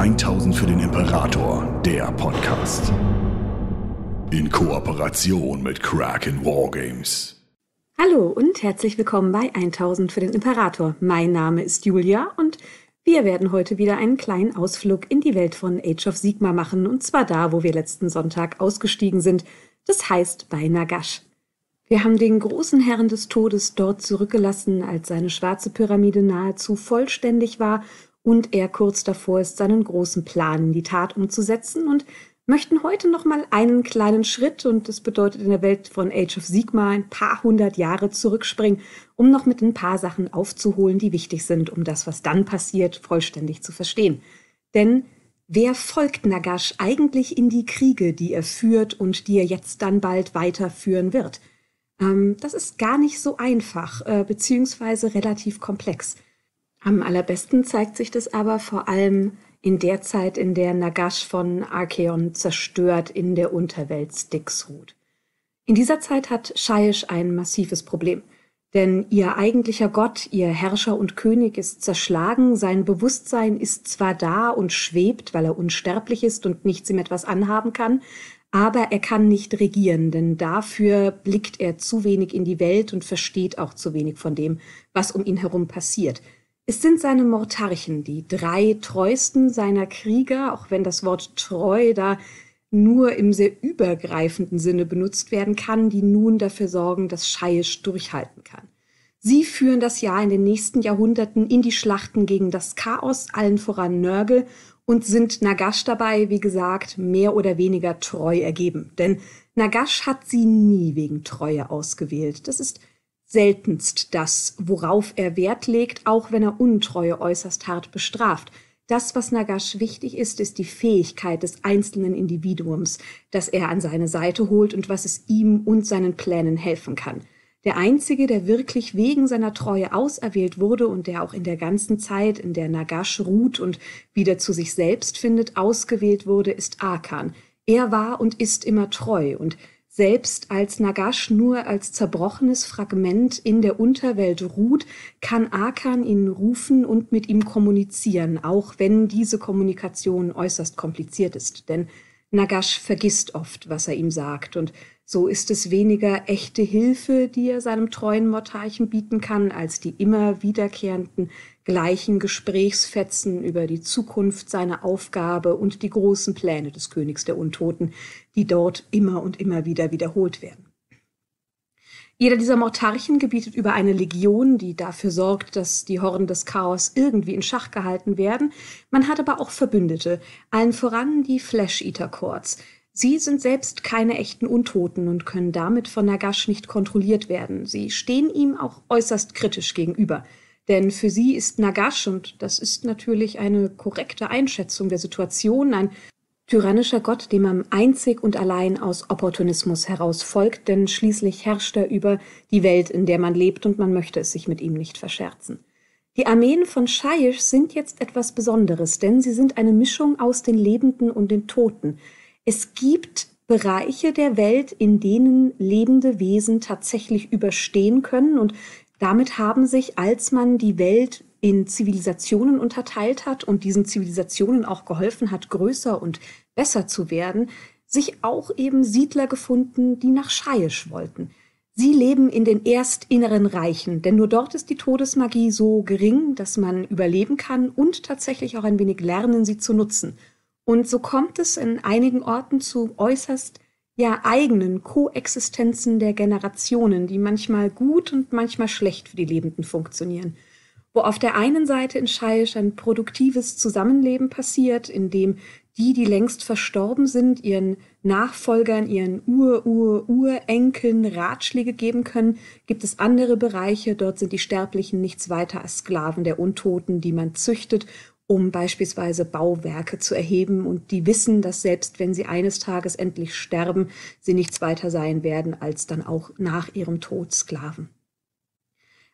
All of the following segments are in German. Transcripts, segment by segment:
1000 für den Imperator, der Podcast. In Kooperation mit Kraken Wargames. Hallo und herzlich willkommen bei 1000 für den Imperator. Mein Name ist Julia und wir werden heute wieder einen kleinen Ausflug in die Welt von Age of Sigma machen und zwar da, wo wir letzten Sonntag ausgestiegen sind. Das heißt bei Nagash. Wir haben den großen Herrn des Todes dort zurückgelassen, als seine schwarze Pyramide nahezu vollständig war und er kurz davor ist, seinen großen Plan in die Tat umzusetzen und möchten heute noch mal einen kleinen Schritt und das bedeutet in der Welt von Age of Sigma ein paar hundert Jahre zurückspringen, um noch mit ein paar Sachen aufzuholen, die wichtig sind, um das, was dann passiert, vollständig zu verstehen. Denn wer folgt Nagash eigentlich in die Kriege, die er führt und die er jetzt dann bald weiterführen wird? Ähm, das ist gar nicht so einfach, äh, beziehungsweise relativ komplex. Am allerbesten zeigt sich das aber vor allem in der Zeit, in der Nagash von Archeon zerstört in der Unterwelt Styx ruht. In dieser Zeit hat Shaiish ein massives Problem. Denn ihr eigentlicher Gott, ihr Herrscher und König ist zerschlagen, sein Bewusstsein ist zwar da und schwebt, weil er unsterblich ist und nichts ihm etwas anhaben kann, aber er kann nicht regieren, denn dafür blickt er zu wenig in die Welt und versteht auch zu wenig von dem, was um ihn herum passiert. Es sind seine Mortarchen, die drei treuesten seiner Krieger, auch wenn das Wort treu da nur im sehr übergreifenden Sinne benutzt werden kann, die nun dafür sorgen, dass Scheisch durchhalten kann. Sie führen das Jahr in den nächsten Jahrhunderten in die Schlachten gegen das Chaos, allen voran Nörgel, und sind Nagash dabei, wie gesagt, mehr oder weniger treu ergeben. Denn Nagash hat sie nie wegen Treue ausgewählt. Das ist seltenst das, worauf er Wert legt, auch wenn er Untreue äußerst hart bestraft. Das, was Nagash wichtig ist, ist die Fähigkeit des einzelnen Individuums, das er an seine Seite holt und was es ihm und seinen Plänen helfen kann. Der einzige, der wirklich wegen seiner Treue auserwählt wurde und der auch in der ganzen Zeit, in der Nagash ruht und wieder zu sich selbst findet, ausgewählt wurde, ist Akan. Er war und ist immer treu und selbst als Nagash nur als zerbrochenes Fragment in der Unterwelt ruht, kann Akan ihn rufen und mit ihm kommunizieren, auch wenn diese Kommunikation äußerst kompliziert ist. Denn Nagash vergisst oft, was er ihm sagt, und so ist es weniger echte Hilfe, die er seinem treuen Mortarchen bieten kann, als die immer wiederkehrenden gleichen Gesprächsfetzen über die Zukunft seiner Aufgabe und die großen Pläne des Königs der Untoten, die dort immer und immer wieder wiederholt werden. Jeder dieser Mortarchen gebietet über eine Legion, die dafür sorgt, dass die Horden des Chaos irgendwie in Schach gehalten werden. Man hat aber auch Verbündete, allen voran die Flash-Eater-Courts, Sie sind selbst keine echten Untoten und können damit von Nagash nicht kontrolliert werden. Sie stehen ihm auch äußerst kritisch gegenüber. Denn für sie ist Nagash, und das ist natürlich eine korrekte Einschätzung der Situation, ein tyrannischer Gott, dem man einzig und allein aus Opportunismus heraus folgt, denn schließlich herrscht er über die Welt, in der man lebt, und man möchte es sich mit ihm nicht verscherzen. Die Armeen von Shaiish sind jetzt etwas Besonderes, denn sie sind eine Mischung aus den Lebenden und den Toten. Es gibt Bereiche der Welt, in denen lebende Wesen tatsächlich überstehen können und damit haben sich, als man die Welt in Zivilisationen unterteilt hat und diesen Zivilisationen auch geholfen hat, größer und besser zu werden, sich auch eben Siedler gefunden, die nach Scheiisch wollten. Sie leben in den erstinneren Reichen, denn nur dort ist die Todesmagie so gering, dass man überleben kann und tatsächlich auch ein wenig lernen, sie zu nutzen. Und so kommt es in einigen Orten zu äußerst ja eigenen Koexistenzen der Generationen, die manchmal gut und manchmal schlecht für die Lebenden funktionieren. Wo auf der einen Seite in Scheisch ein produktives Zusammenleben passiert, in dem die, die längst verstorben sind, ihren Nachfolgern, ihren Ur-Ur-Urenkeln Ratschläge geben können, gibt es andere Bereiche, dort sind die Sterblichen nichts weiter als Sklaven der Untoten, die man züchtet um beispielsweise Bauwerke zu erheben und die wissen, dass selbst wenn sie eines Tages endlich sterben, sie nichts weiter sein werden als dann auch nach ihrem Tod Sklaven.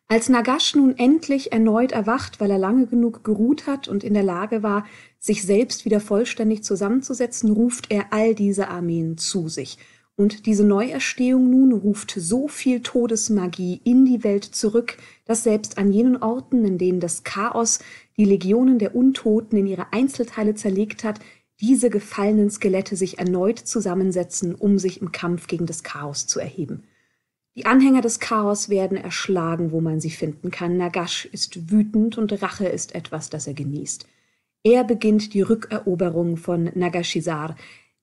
Als Nagash nun endlich erneut erwacht, weil er lange genug geruht hat und in der Lage war, sich selbst wieder vollständig zusammenzusetzen, ruft er all diese Armeen zu sich – und diese Neuerstehung nun ruft so viel Todesmagie in die Welt zurück, dass selbst an jenen Orten, in denen das Chaos die Legionen der Untoten in ihre Einzelteile zerlegt hat, diese gefallenen Skelette sich erneut zusammensetzen, um sich im Kampf gegen das Chaos zu erheben. Die Anhänger des Chaos werden erschlagen, wo man sie finden kann. Nagash ist wütend und Rache ist etwas, das er genießt. Er beginnt die Rückeroberung von Nagashizar,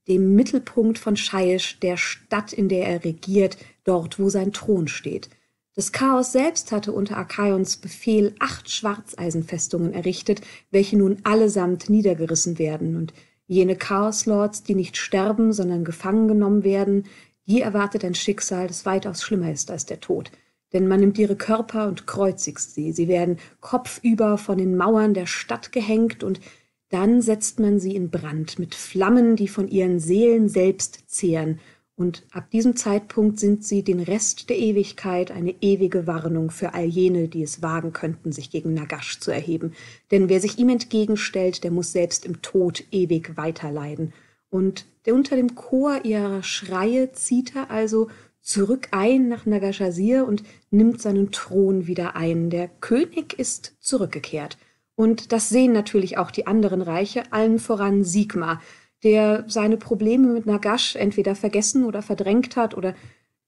dem Mittelpunkt von Shaish, der Stadt, in der er regiert, dort, wo sein Thron steht. Das Chaos selbst hatte unter Archaions Befehl acht Schwarzeisenfestungen errichtet, welche nun allesamt niedergerissen werden, und jene Chaos-Lords, die nicht sterben, sondern gefangen genommen werden, die erwartet ein Schicksal, das weitaus schlimmer ist als der Tod. Denn man nimmt ihre Körper und kreuzigt sie. Sie werden kopfüber von den Mauern der Stadt gehängt und dann setzt man sie in Brand mit Flammen, die von ihren Seelen selbst zehren und ab diesem Zeitpunkt sind sie den Rest der Ewigkeit eine ewige Warnung für all jene, die es wagen könnten, sich gegen Nagash zu erheben. Denn wer sich ihm entgegenstellt, der muss selbst im Tod ewig weiterleiden. Und der unter dem Chor ihrer Schreie zieht er also zurück ein nach Nagashasir und nimmt seinen Thron wieder ein. Der König ist zurückgekehrt. Und das sehen natürlich auch die anderen Reiche, allen voran Sigma, der seine Probleme mit Nagash entweder vergessen oder verdrängt hat oder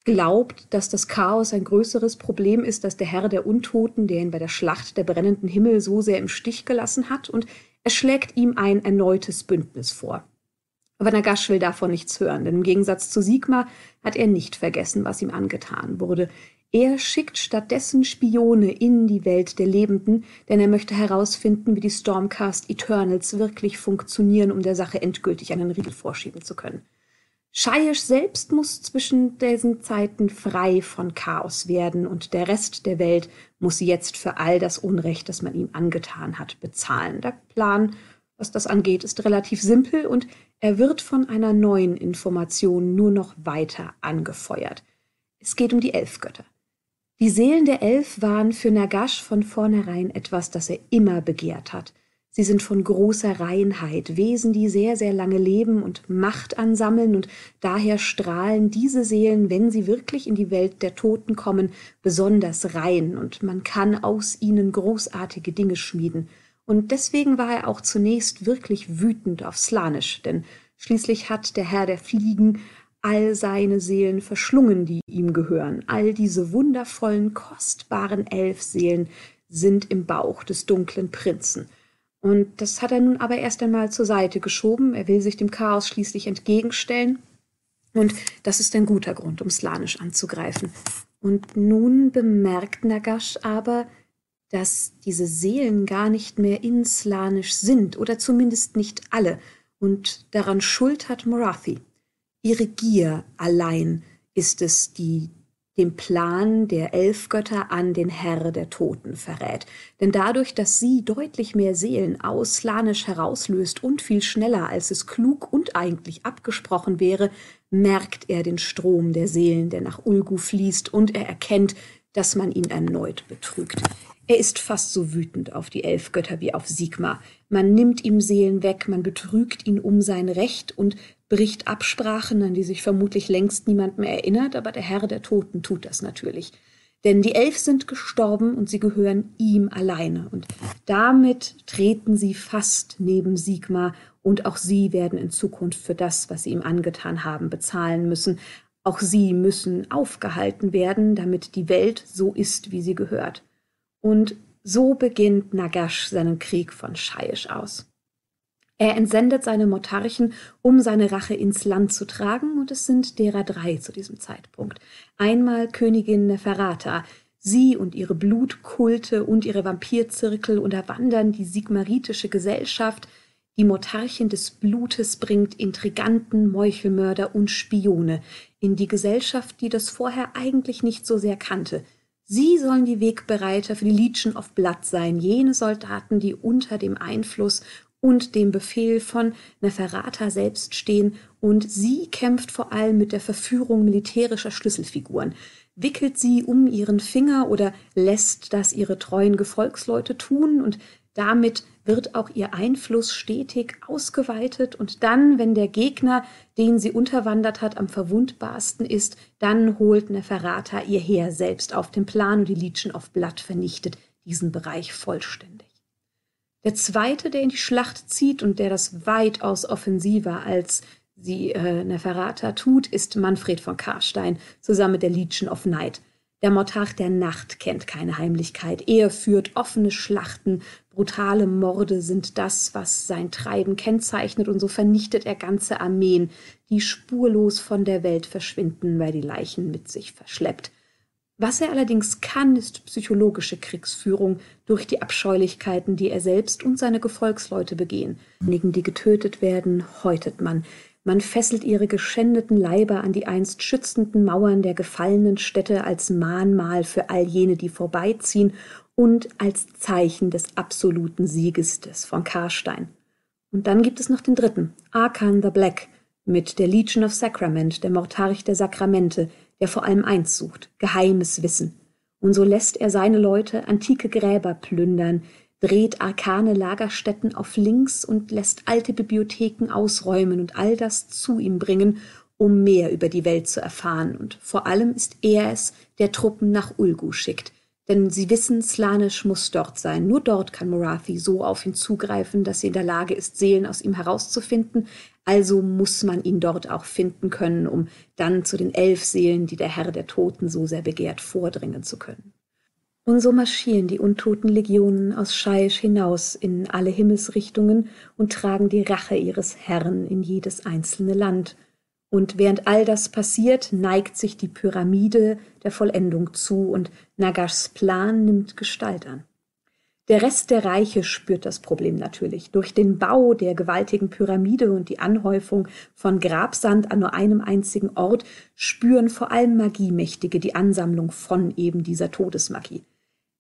glaubt, dass das Chaos ein größeres Problem ist als der Herr der Untoten, der ihn bei der Schlacht der brennenden Himmel so sehr im Stich gelassen hat, und er schlägt ihm ein erneutes Bündnis vor. Aber Nagash will davon nichts hören, denn im Gegensatz zu Sigma hat er nicht vergessen, was ihm angetan wurde. Er schickt stattdessen Spione in die Welt der Lebenden, denn er möchte herausfinden, wie die Stormcast Eternals wirklich funktionieren, um der Sache endgültig einen Riegel vorschieben zu können. Shaiish selbst muss zwischen diesen Zeiten frei von Chaos werden und der Rest der Welt muss jetzt für all das Unrecht, das man ihm angetan hat, bezahlen. Der Plan, was das angeht, ist relativ simpel und er wird von einer neuen Information nur noch weiter angefeuert. Es geht um die Elfgötter. Die Seelen der Elf waren für Nagash von vornherein etwas, das er immer begehrt hat. Sie sind von großer Reinheit, Wesen, die sehr, sehr lange leben und Macht ansammeln, und daher strahlen diese Seelen, wenn sie wirklich in die Welt der Toten kommen, besonders rein, und man kann aus ihnen großartige Dinge schmieden. Und deswegen war er auch zunächst wirklich wütend auf Slanisch, denn schließlich hat der Herr der Fliegen all seine Seelen verschlungen, die ihm gehören. All diese wundervollen, kostbaren Elfseelen sind im Bauch des dunklen Prinzen. Und das hat er nun aber erst einmal zur Seite geschoben. Er will sich dem Chaos schließlich entgegenstellen. Und das ist ein guter Grund, um Slanisch anzugreifen. Und nun bemerkt Nagash aber, dass diese Seelen gar nicht mehr in Slanisch sind, oder zumindest nicht alle. Und daran schuld hat Morathi. Ihre Gier allein ist es, die den Plan der Elfgötter an den Herr der Toten verrät. Denn dadurch, dass sie deutlich mehr Seelen aus Slanisch herauslöst und viel schneller, als es klug und eigentlich abgesprochen wäre, merkt er den Strom der Seelen, der nach Ulgu fließt, und er erkennt, dass man ihn erneut betrügt. Er ist fast so wütend auf die Elfgötter wie auf Sigma. Man nimmt ihm Seelen weg, man betrügt ihn um sein Recht und bricht Absprachen, an die sich vermutlich längst niemand mehr erinnert, aber der Herr der Toten tut das natürlich. Denn die Elf sind gestorben und sie gehören ihm alleine. Und damit treten sie fast neben Sigma und auch sie werden in Zukunft für das, was sie ihm angetan haben, bezahlen müssen. Auch sie müssen aufgehalten werden, damit die Welt so ist, wie sie gehört. Und so beginnt Nagash seinen Krieg von Shaiish aus. Er entsendet seine Motarchen, um seine Rache ins Land zu tragen, und es sind derer drei zu diesem Zeitpunkt. Einmal Königin Neferata. Sie und ihre Blutkulte und ihre Vampirzirkel unterwandern die sigmaritische Gesellschaft. Die Motarchin des Blutes bringt Intriganten, Meuchelmörder und Spione in die Gesellschaft, die das vorher eigentlich nicht so sehr kannte – Sie sollen die Wegbereiter für die Legion of Blood sein, jene Soldaten, die unter dem Einfluss und dem Befehl von Neferata selbst stehen, und sie kämpft vor allem mit der Verführung militärischer Schlüsselfiguren, wickelt sie um ihren Finger oder lässt das ihre treuen Gefolgsleute tun, und damit wird auch ihr Einfluss stetig ausgeweitet und dann, wenn der Gegner, den sie unterwandert hat, am verwundbarsten ist, dann holt Neferata ihr Heer selbst auf den Plan und die Legion of Blood vernichtet diesen Bereich vollständig. Der zweite, der in die Schlacht zieht und der das weitaus offensiver als sie äh, Neferata tut, ist Manfred von Karstein zusammen mit der Legion of Night. Der Mortach der Nacht kennt keine Heimlichkeit. Er führt offene Schlachten, brutale Morde sind das, was sein Treiben kennzeichnet, und so vernichtet er ganze Armeen, die spurlos von der Welt verschwinden, weil die Leichen mit sich verschleppt. Was er allerdings kann, ist psychologische Kriegsführung durch die Abscheulichkeiten, die er selbst und seine Gefolgsleute begehen. Diejenigen, die getötet werden, häutet man. Man fesselt ihre geschändeten Leiber an die einst schützenden Mauern der gefallenen Städte als Mahnmal für all jene, die vorbeiziehen und als Zeichen des absoluten Sieges des von Karstein. Und dann gibt es noch den dritten, Arkan the Black, mit der Legion of Sacrament, der Mortarch der Sakramente, der vor allem eins sucht, geheimes Wissen. Und so lässt er seine Leute antike Gräber plündern, dreht arkane Lagerstätten auf links und lässt alte Bibliotheken ausräumen und all das zu ihm bringen, um mehr über die Welt zu erfahren. Und vor allem ist er es, der Truppen nach Ulgu schickt. Denn sie wissen, Slanisch muss dort sein. Nur dort kann Morathi so auf ihn zugreifen, dass sie in der Lage ist, Seelen aus ihm herauszufinden. Also muss man ihn dort auch finden können, um dann zu den elf Seelen, die der Herr der Toten so sehr begehrt, vordringen zu können. Und so marschieren die untoten Legionen aus Scheisch hinaus in alle Himmelsrichtungen und tragen die Rache ihres Herrn in jedes einzelne Land. Und während all das passiert, neigt sich die Pyramide der Vollendung zu und Nagashs Plan nimmt Gestalt an. Der Rest der Reiche spürt das Problem natürlich. Durch den Bau der gewaltigen Pyramide und die Anhäufung von Grabsand an nur einem einzigen Ort spüren vor allem Magiemächtige die Ansammlung von eben dieser Todesmagie.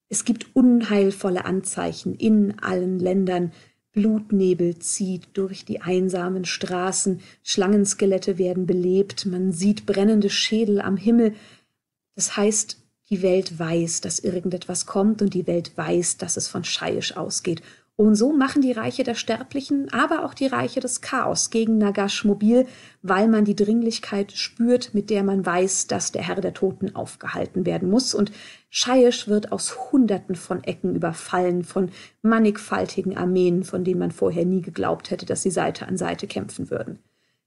Es gibt unheilvolle Anzeichen in allen Ländern. Blutnebel zieht durch die einsamen Straßen, Schlangenskelette werden belebt, man sieht brennende Schädel am Himmel. Das heißt, die Welt weiß, dass irgendetwas kommt und die Welt weiß, dass es von Scheisch ausgeht. Und so machen die Reiche der Sterblichen, aber auch die Reiche des Chaos gegen Nagash mobil, weil man die Dringlichkeit spürt, mit der man weiß, dass der Herr der Toten aufgehalten werden muss. Und Scheisch wird aus Hunderten von Ecken überfallen, von mannigfaltigen Armeen, von denen man vorher nie geglaubt hätte, dass sie Seite an Seite kämpfen würden.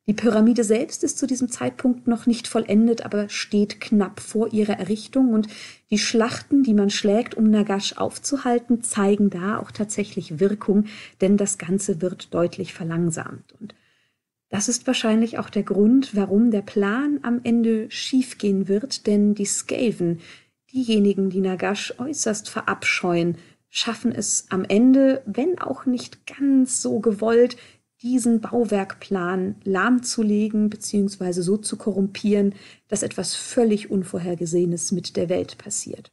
Die Pyramide selbst ist zu diesem Zeitpunkt noch nicht vollendet, aber steht knapp vor ihrer Errichtung und die Schlachten, die man schlägt, um Nagash aufzuhalten, zeigen da auch tatsächlich Wirkung, denn das Ganze wird deutlich verlangsamt. Und das ist wahrscheinlich auch der Grund, warum der Plan am Ende schiefgehen wird, denn die Skaven, diejenigen, die Nagash äußerst verabscheuen, schaffen es am Ende, wenn auch nicht ganz so gewollt, diesen Bauwerkplan lahmzulegen bzw. so zu korrumpieren, dass etwas völlig Unvorhergesehenes mit der Welt passiert.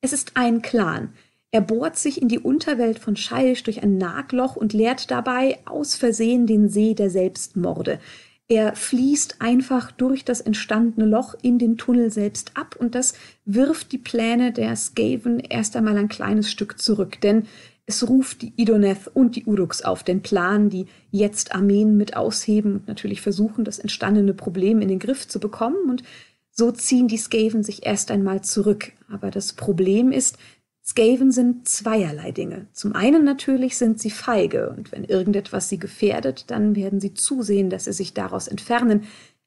Es ist ein Clan. Er bohrt sich in die Unterwelt von Scheisch durch ein Nagloch und leert dabei aus Versehen den See der Selbstmorde. Er fließt einfach durch das entstandene Loch in den Tunnel selbst ab und das wirft die Pläne der Skaven erst einmal ein kleines Stück zurück, denn es ruft die Idoneth und die Uruks auf den Plan, die jetzt Armeen mit ausheben und natürlich versuchen, das entstandene Problem in den Griff zu bekommen. Und so ziehen die Skaven sich erst einmal zurück. Aber das Problem ist, Skaven sind zweierlei Dinge. Zum einen natürlich sind sie feige und wenn irgendetwas sie gefährdet, dann werden sie zusehen, dass sie sich daraus entfernen.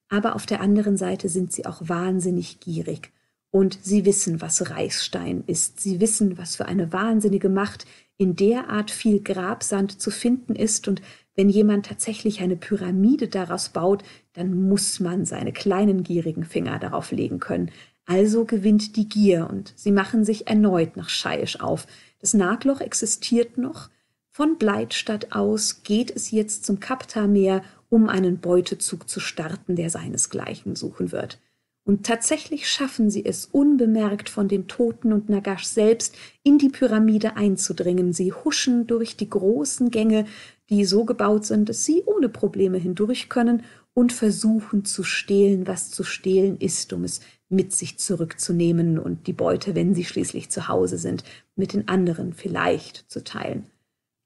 Aber auf der anderen Seite sind sie auch wahnsinnig gierig. Und sie wissen, was Reichsstein ist. Sie wissen, was für eine wahnsinnige Macht in der Art viel Grabsand zu finden ist und wenn jemand tatsächlich eine Pyramide daraus baut, dann muss man seine kleinen gierigen Finger darauf legen können. Also gewinnt die Gier und sie machen sich erneut nach Scheisch auf. Das Nagloch existiert noch. Von Bleitstadt aus geht es jetzt zum Kapta-Meer, um einen Beutezug zu starten, der seinesgleichen suchen wird. Und tatsächlich schaffen sie es, unbemerkt von den Toten und Nagash selbst in die Pyramide einzudringen. Sie huschen durch die großen Gänge, die so gebaut sind, dass sie ohne Probleme hindurch können und versuchen zu stehlen, was zu stehlen ist, um es mit sich zurückzunehmen und die Beute, wenn sie schließlich zu Hause sind, mit den anderen vielleicht zu teilen.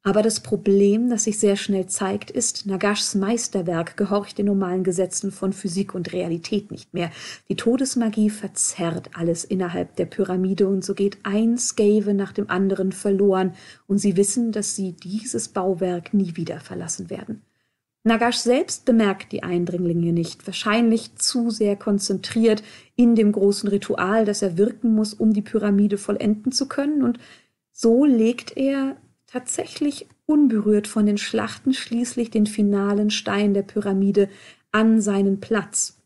Aber das Problem, das sich sehr schnell zeigt, ist, Nagashs Meisterwerk gehorcht den normalen Gesetzen von Physik und Realität nicht mehr. Die Todesmagie verzerrt alles innerhalb der Pyramide und so geht ein Skave nach dem anderen verloren und sie wissen, dass sie dieses Bauwerk nie wieder verlassen werden. Nagash selbst bemerkt die Eindringlinge nicht, wahrscheinlich zu sehr konzentriert in dem großen Ritual, das er wirken muss, um die Pyramide vollenden zu können und so legt er tatsächlich unberührt von den Schlachten schließlich den finalen Stein der Pyramide an seinen Platz.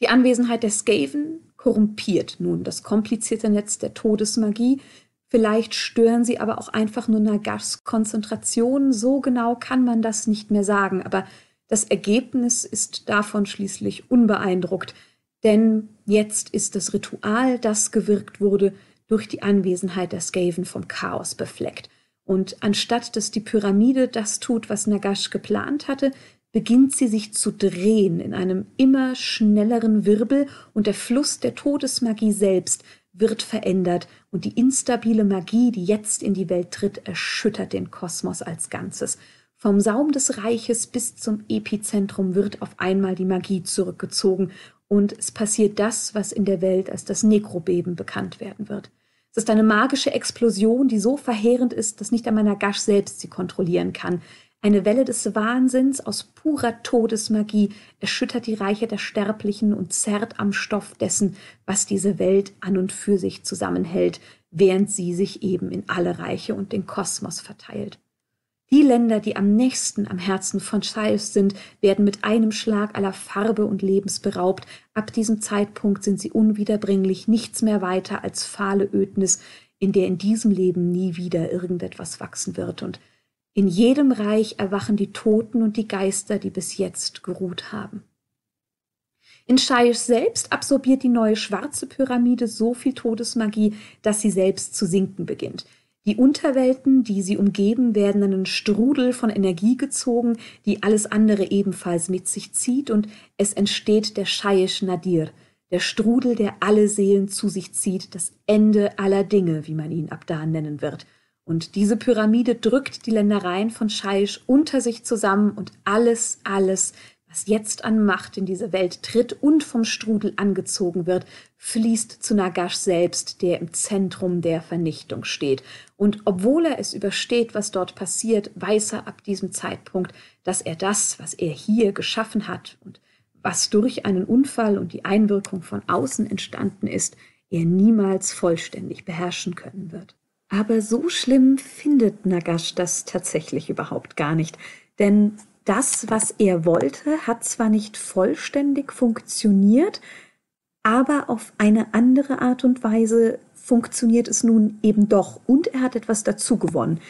Die Anwesenheit der Skaven korrumpiert nun das komplizierte Netz der Todesmagie. Vielleicht stören sie aber auch einfach nur Nagashs Konzentration. So genau kann man das nicht mehr sagen. Aber das Ergebnis ist davon schließlich unbeeindruckt. Denn jetzt ist das Ritual, das gewirkt wurde, durch die Anwesenheit der Skaven vom Chaos befleckt. Und anstatt dass die Pyramide das tut, was Nagash geplant hatte, beginnt sie sich zu drehen in einem immer schnelleren Wirbel und der Fluss der Todesmagie selbst wird verändert und die instabile Magie, die jetzt in die Welt tritt, erschüttert den Kosmos als Ganzes. Vom Saum des Reiches bis zum Epizentrum wird auf einmal die Magie zurückgezogen und es passiert das, was in der Welt als das Nekrobeben bekannt werden wird. Es ist eine magische Explosion, die so verheerend ist, dass nicht einmal Nagash selbst sie kontrollieren kann. Eine Welle des Wahnsinns aus purer Todesmagie erschüttert die Reiche der Sterblichen und zerrt am Stoff dessen, was diese Welt an und für sich zusammenhält, während sie sich eben in alle Reiche und den Kosmos verteilt. Die Länder, die am nächsten am Herzen von Scheiß sind, werden mit einem Schlag aller Farbe und Lebens beraubt. Ab diesem Zeitpunkt sind sie unwiederbringlich nichts mehr weiter als fahle Ödnis, in der in diesem Leben nie wieder irgendetwas wachsen wird. Und in jedem Reich erwachen die Toten und die Geister, die bis jetzt geruht haben. In Shaish selbst absorbiert die neue schwarze Pyramide so viel Todesmagie, dass sie selbst zu sinken beginnt. Die Unterwelten, die sie umgeben, werden in einen Strudel von Energie gezogen, die alles andere ebenfalls mit sich zieht, und es entsteht der Shaish Nadir, der Strudel, der alle Seelen zu sich zieht, das Ende aller Dinge, wie man ihn ab da nennen wird. Und diese Pyramide drückt die Ländereien von Shaish unter sich zusammen und alles, alles was jetzt an Macht in diese Welt tritt und vom Strudel angezogen wird, fließt zu Nagash selbst, der im Zentrum der Vernichtung steht. Und obwohl er es übersteht, was dort passiert, weiß er ab diesem Zeitpunkt, dass er das, was er hier geschaffen hat und was durch einen Unfall und die Einwirkung von außen entstanden ist, er niemals vollständig beherrschen können wird. Aber so schlimm findet Nagash das tatsächlich überhaupt gar nicht, denn das, was er wollte, hat zwar nicht vollständig funktioniert, aber auf eine andere Art und Weise funktioniert es nun eben doch und er hat etwas dazu gewonnen.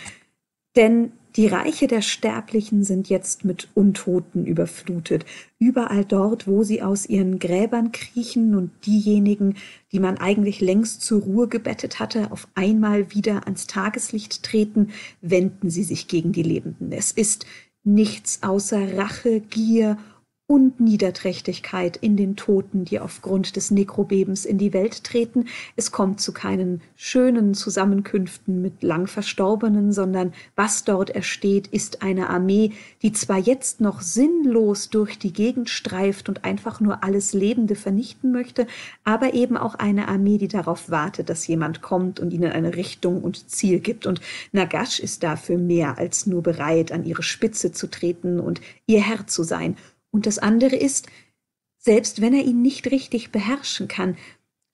Denn die Reiche der Sterblichen sind jetzt mit Untoten überflutet. Überall dort, wo sie aus ihren Gräbern kriechen und diejenigen, die man eigentlich längst zur Ruhe gebettet hatte, auf einmal wieder ans Tageslicht treten, wenden sie sich gegen die Lebenden. Es ist nichts außer Rache, Gier und Niederträchtigkeit in den Toten, die aufgrund des Nekrobebens in die Welt treten. Es kommt zu keinen schönen Zusammenkünften mit lang Verstorbenen, sondern was dort ersteht, ist eine Armee, die zwar jetzt noch sinnlos durch die Gegend streift und einfach nur alles Lebende vernichten möchte, aber eben auch eine Armee, die darauf wartet, dass jemand kommt und ihnen eine Richtung und Ziel gibt. Und Nagash ist dafür mehr als nur bereit, an ihre Spitze zu treten und ihr Herr zu sein. Und das andere ist, selbst wenn er ihn nicht richtig beherrschen kann,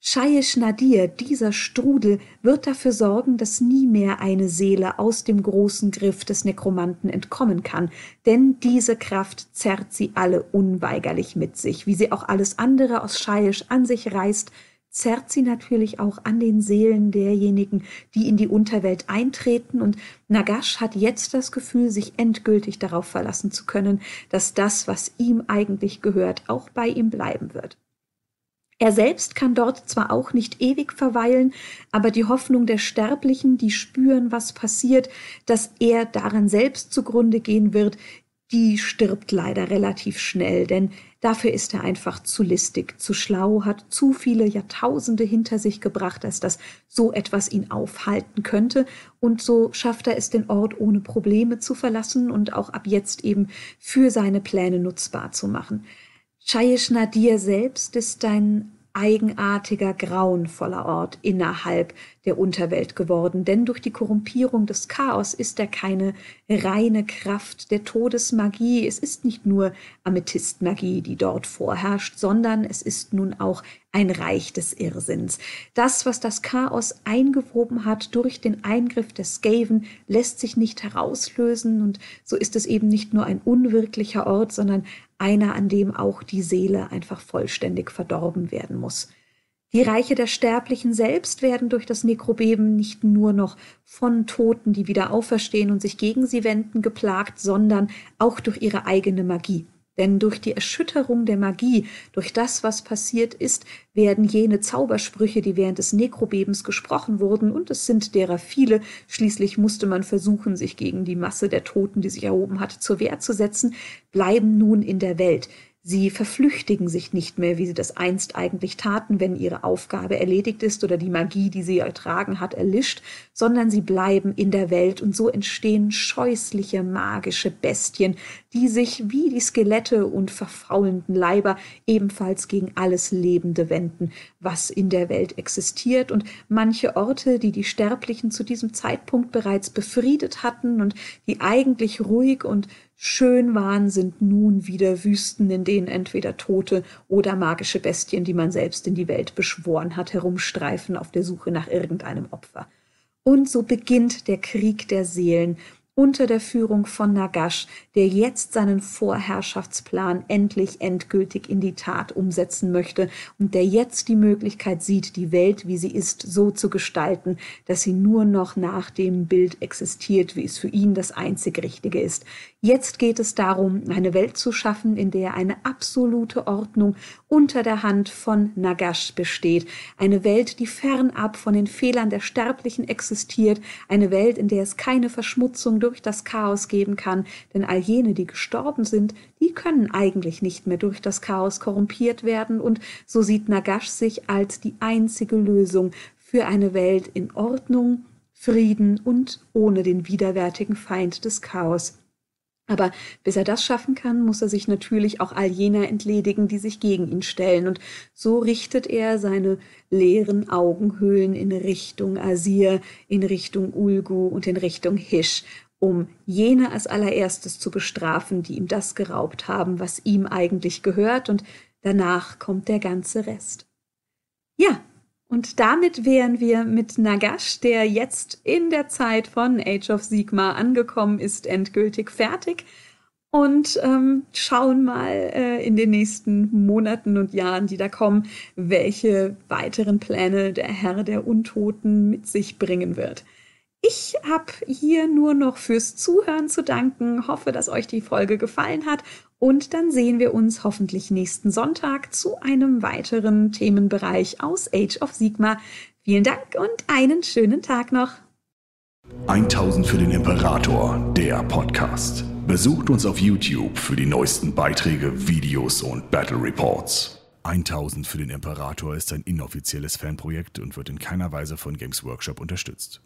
Shayesh Nadir, dieser Strudel, wird dafür sorgen, dass nie mehr eine Seele aus dem großen Griff des Nekromanten entkommen kann, denn diese Kraft zerrt sie alle unweigerlich mit sich, wie sie auch alles andere aus Shayesh an sich reißt, zerrt sie natürlich auch an den Seelen derjenigen, die in die Unterwelt eintreten. Und Nagash hat jetzt das Gefühl, sich endgültig darauf verlassen zu können, dass das, was ihm eigentlich gehört, auch bei ihm bleiben wird. Er selbst kann dort zwar auch nicht ewig verweilen, aber die Hoffnung der Sterblichen, die spüren, was passiert, dass er daran selbst zugrunde gehen wird, die stirbt leider relativ schnell, denn Dafür ist er einfach zu listig, zu schlau, hat zu viele Jahrtausende hinter sich gebracht, als dass so etwas ihn aufhalten könnte. Und so schafft er es, den Ort ohne Probleme zu verlassen und auch ab jetzt eben für seine Pläne nutzbar zu machen. Chayesh Nadir selbst ist ein eigenartiger, grauenvoller Ort innerhalb der Unterwelt geworden, denn durch die Korrumpierung des Chaos ist er keine reine Kraft der Todesmagie. Es ist nicht nur Amethystmagie, die dort vorherrscht, sondern es ist nun auch ein Reich des Irrsinns. Das, was das Chaos eingewoben hat durch den Eingriff des Skaven, lässt sich nicht herauslösen und so ist es eben nicht nur ein unwirklicher Ort, sondern einer, an dem auch die Seele einfach vollständig verdorben werden muss. Die Reiche der Sterblichen selbst werden durch das Nekrobeben nicht nur noch von Toten, die wieder auferstehen und sich gegen sie wenden, geplagt, sondern auch durch ihre eigene Magie. Denn durch die Erschütterung der Magie, durch das, was passiert ist, werden jene Zaubersprüche, die während des Nekrobebens gesprochen wurden, und es sind derer viele, schließlich musste man versuchen, sich gegen die Masse der Toten, die sich erhoben hat, zur Wehr zu setzen, bleiben nun in der Welt. Sie verflüchtigen sich nicht mehr, wie sie das einst eigentlich taten, wenn ihre Aufgabe erledigt ist oder die Magie, die sie ertragen hat, erlischt, sondern sie bleiben in der Welt und so entstehen scheußliche magische Bestien, die sich wie die Skelette und verfaulenden Leiber ebenfalls gegen alles Lebende wenden, was in der Welt existiert. Und manche Orte, die die Sterblichen zu diesem Zeitpunkt bereits befriedet hatten und die eigentlich ruhig und schön waren, sind nun wieder Wüsten, in denen entweder Tote oder magische Bestien, die man selbst in die Welt beschworen hat, herumstreifen auf der Suche nach irgendeinem Opfer. Und so beginnt der Krieg der Seelen, unter der Führung von Nagash, der jetzt seinen Vorherrschaftsplan endlich endgültig in die Tat umsetzen möchte und der jetzt die Möglichkeit sieht, die Welt, wie sie ist, so zu gestalten, dass sie nur noch nach dem Bild existiert, wie es für ihn das einzig Richtige ist. Jetzt geht es darum, eine Welt zu schaffen, in der eine absolute Ordnung unter der Hand von Nagash besteht. Eine Welt, die fernab von den Fehlern der Sterblichen existiert. Eine Welt, in der es keine Verschmutzung durch das Chaos geben kann. Denn all jene, die gestorben sind, die können eigentlich nicht mehr durch das Chaos korrumpiert werden. Und so sieht Nagash sich als die einzige Lösung für eine Welt in Ordnung, Frieden und ohne den widerwärtigen Feind des Chaos. Aber bis er das schaffen kann, muss er sich natürlich auch all jener entledigen, die sich gegen ihn stellen. Und so richtet er seine leeren Augenhöhlen in Richtung Asir, in Richtung Ulgu und in Richtung Hisch, um jene als allererstes zu bestrafen, die ihm das geraubt haben, was ihm eigentlich gehört. Und danach kommt der ganze Rest. Ja, und damit wären wir mit Nagash, der jetzt in der Zeit von Age of Sigmar angekommen ist, endgültig fertig und ähm, schauen mal äh, in den nächsten Monaten und Jahren, die da kommen, welche weiteren Pläne der Herr der Untoten mit sich bringen wird. Ich habe hier nur noch fürs Zuhören zu danken, hoffe, dass euch die Folge gefallen hat und dann sehen wir uns hoffentlich nächsten Sonntag zu einem weiteren Themenbereich aus Age of Sigma. Vielen Dank und einen schönen Tag noch. 1000 für den Imperator, der Podcast. Besucht uns auf YouTube für die neuesten Beiträge, Videos und Battle Reports. 1000 für den Imperator ist ein inoffizielles Fanprojekt und wird in keiner Weise von Games Workshop unterstützt.